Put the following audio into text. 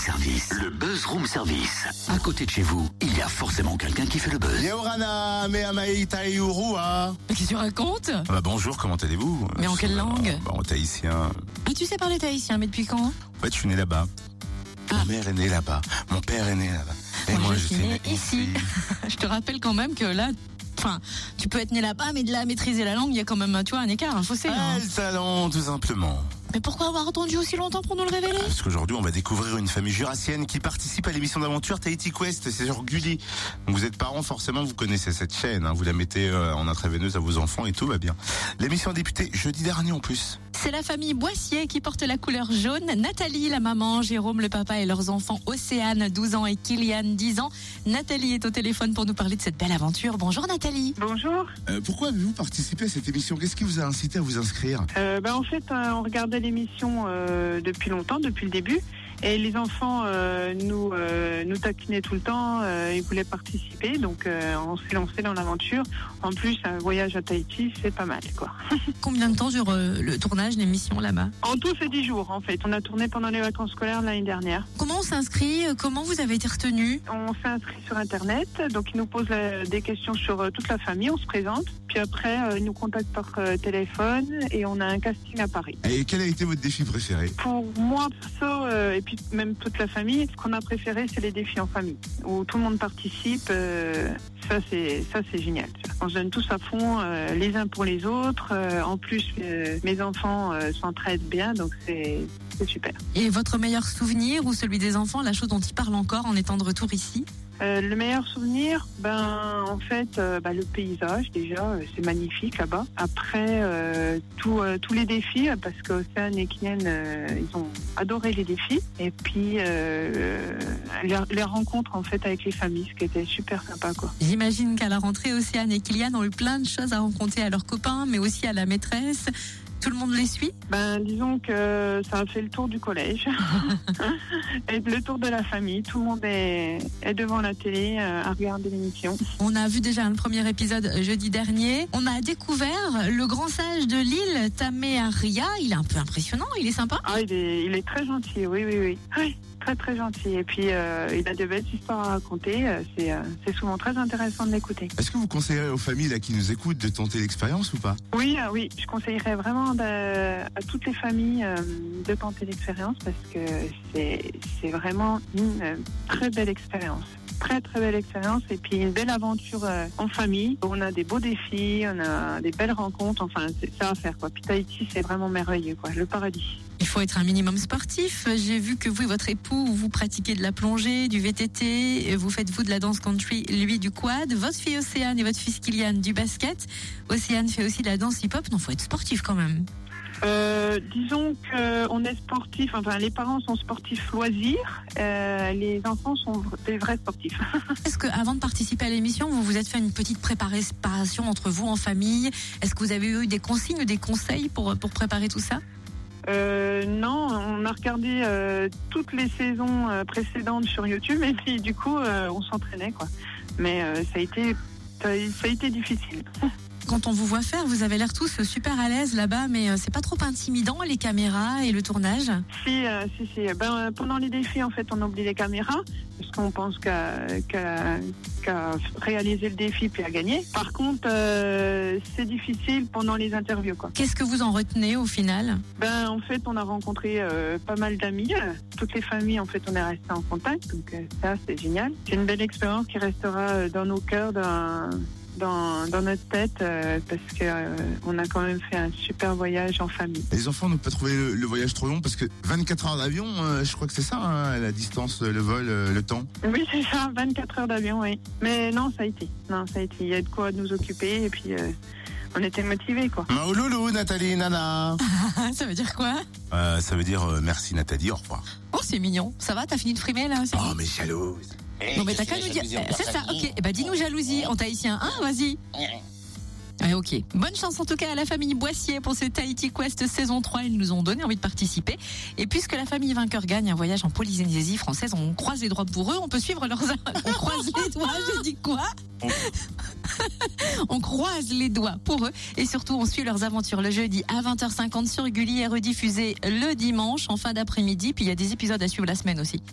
service. Le buzz room service. À côté de chez vous, il y a forcément quelqu'un qui fait le buzz. Et Urua. Mais qu'est-ce que tu racontes? Ah bah bonjour, comment allez-vous? Mais en quelle langue? Bah, En tahitien. Ah, tu sais parler tahitien, mais depuis quand? En fait, je suis né là-bas. Ah. Ma mère est née là-bas. Mon père est né là-bas. Et Moi, moi, je suis suis née né ici. Je te rappelle quand même que là, enfin, tu peux être né là-bas, mais de là à maîtriser la langue, il y a quand même, tu vois, un écart, un fossé. Ah, hein. le talent, tout simplement. Mais pourquoi avoir attendu aussi longtemps pour nous le révéler Parce qu'aujourd'hui, on va découvrir une famille jurassienne qui participe à l'émission d'aventure Tahiti Quest. C'est sur Gulli. Vous êtes parents, forcément, vous connaissez cette chaîne. hein. Vous la mettez euh, en intraveineuse à vos enfants et tout va bien. L'émission a jeudi dernier en plus. C'est la famille Boissier qui porte la couleur jaune. Nathalie, la maman, Jérôme, le papa et leurs enfants Océane, 12 ans et Kylian, 10 ans. Nathalie est au téléphone pour nous parler de cette belle aventure. Bonjour Nathalie. Bonjour. Euh, pourquoi avez-vous participé à cette émission? Qu'est-ce qui vous a incité à vous inscrire? Euh, ben, en fait, euh, on regardait l'émission euh, depuis longtemps, depuis le début. Et les enfants euh, nous, euh, nous taquinaient tout le temps, euh, ils voulaient participer, donc euh, on s'est lancé dans l'aventure. En plus, un voyage à Tahiti, c'est pas mal. quoi. Combien de temps dure euh, le tournage, l'émission là-bas? En tout, c'est 10 jours en fait. On a tourné pendant les vacances scolaires l'année dernière. Comment on s'inscrit Euh, Comment vous avez été retenu On s'est inscrit sur Internet, donc ils nous posent des questions sur toute la famille, on se présente. Puis après, euh, ils nous contactent par euh, téléphone et on a un casting à Paris. Et quel a été votre défi préféré? Pour moi, perso, euh, et puis même toute la famille, ce qu'on a préféré, c'est les défis en famille, où tout le monde participe. euh, ça, c'est ça, c'est génial. On se donne tous à fond, euh, les uns pour les autres. Euh, en plus, euh, mes enfants euh, s'entraident bien, donc c'est c'est super. Et votre meilleur souvenir ou celui des enfants, la chose dont ils parlent encore en étant de retour ici? Euh, le meilleur souvenir, ben en fait, euh, bah, le paysage déjà, euh, c'est magnifique là-bas. Après, tout, tous les défis, parce qu'Océane et Kylian, euh, ils ont adoré les défis. Et puis les, rencontres en fait avec les familles, ce qui était super sympa quoi. J'imagine qu'à la rentrée, Océane et Kylian ont eu plein de choses à raconter à leurs copains, mais aussi à la maîtresse. Tout le monde les suit Ben disons que ça a fait le tour du collège et le tour de la famille. Tout le monde est, est devant la télé euh, à regarder l'émission. On a vu déjà le premier épisode jeudi dernier. On a découvert le grand sage de l'île, Tamearia. Il est un peu impressionnant, il est sympa. Ah, il est, il est très gentil, oui, oui, oui. Oui, très, très gentil. Et puis, euh, il a de belles histoires à raconter. Euh, C'est euh, c'est souvent très intéressant de l'écouter. Est-ce que vous conseillerez aux familles là, qui nous écoutent de tenter l'expérience ou pas? Oui, euh, oui, je conseillerais vraiment de- à toutes les familles de tenter l'expérience parce que c'est c'est vraiment une très belle expérience. Très très belle expérience et puis une belle aventure euh, en famille. On a des beaux défis, on a des belles rencontres. Enfin, c'est ça à faire quoi. Puis Tahiti, c'est vraiment merveilleux quoi, le paradis. Il faut être un minimum sportif. J'ai vu que vous et votre époux, vous pratiquez de la plongée, du VTT, vous faites vous de la danse country, lui du quad, votre fille Océane et votre fils Kylian du basket. Océane fait aussi de la danse hip-hop. Non, faut être sportif quand même. Euh, disons qu'on est sportif, enfin les parents sont sportifs loisirs, euh, les enfants sont des vrais sportifs. Est-ce que avant de participer à l'émission, vous vous êtes fait une petite préparation entre vous en famille? Est-ce que vous avez eu des consignes, des conseils pour, pour préparer tout ça? Euh, non, on a regardé euh, toutes les saisons euh, précédentes sur YouTube et puis du coup euh, on s'entraînait quoi. Mais ça a été ça a, été difficile. Quand on vous voit faire, vous avez l'air tous super à l'aise là-bas, mais c'est pas trop intimidant les caméras et le tournage? Si, si, si. Ben, pendant les défis, en fait, on oublie les caméras parce qu'on pense qu'à réaliser le défi puis à gagner. Par contre, euh, c'est difficile pendant les interviews. Qu'est-ce que vous en retenez au final? Ben, en fait, on a rencontré euh, pas mal d'amis. Toutes les familles, en fait, on est resté en contact. Donc, euh, ça, c'est génial. C'est une belle expérience qui restera dans nos cœurs, dans, dans notre tête, euh, parce que euh, on a quand même fait un super voyage en famille. Les enfants n'ont pas trouvé le, le voyage trop long parce que 24 heures d'avion, euh, je crois que c'est ça, hein, la distance, le vol, euh, le temps. Oui, c'est ça, 24 heures d'avion, oui. Mais non, ça a été. Non, ça a été. Il y a de quoi nous occuper et puis euh, on était motivés, quoi. Maouloulou, Nathalie, Nana. Ça veut dire quoi? Euh, ça veut dire euh, merci Nathalie, au revoir. Oh, c'est mignon. Ça va T'as fini de frimer là c'est Oh, mais jalouse. Bon, mais t'as qu'à nous dire. Eh, C'est ça, ok. Eh ben, dis-nous jalousie en tahitien. Hein, vas-y. Ouais, ok. Bonne chance en tout cas à la famille Boissier pour ce Tahiti Quest saison 3. Ils nous ont donné envie de participer. Et puisque la famille vainqueur gagne un voyage en Polynésie française, on croise les doigts pour eux. On peut suivre leurs. On croise les doigts. J'ai dit quoi? On croise les doigts pour eux. Et surtout, on suit leurs aventures le jeudi à 20h50 sur Gulli et rediffusé le dimanche en fin d'après-midi. Puis il y a des épisodes à suivre la semaine aussi.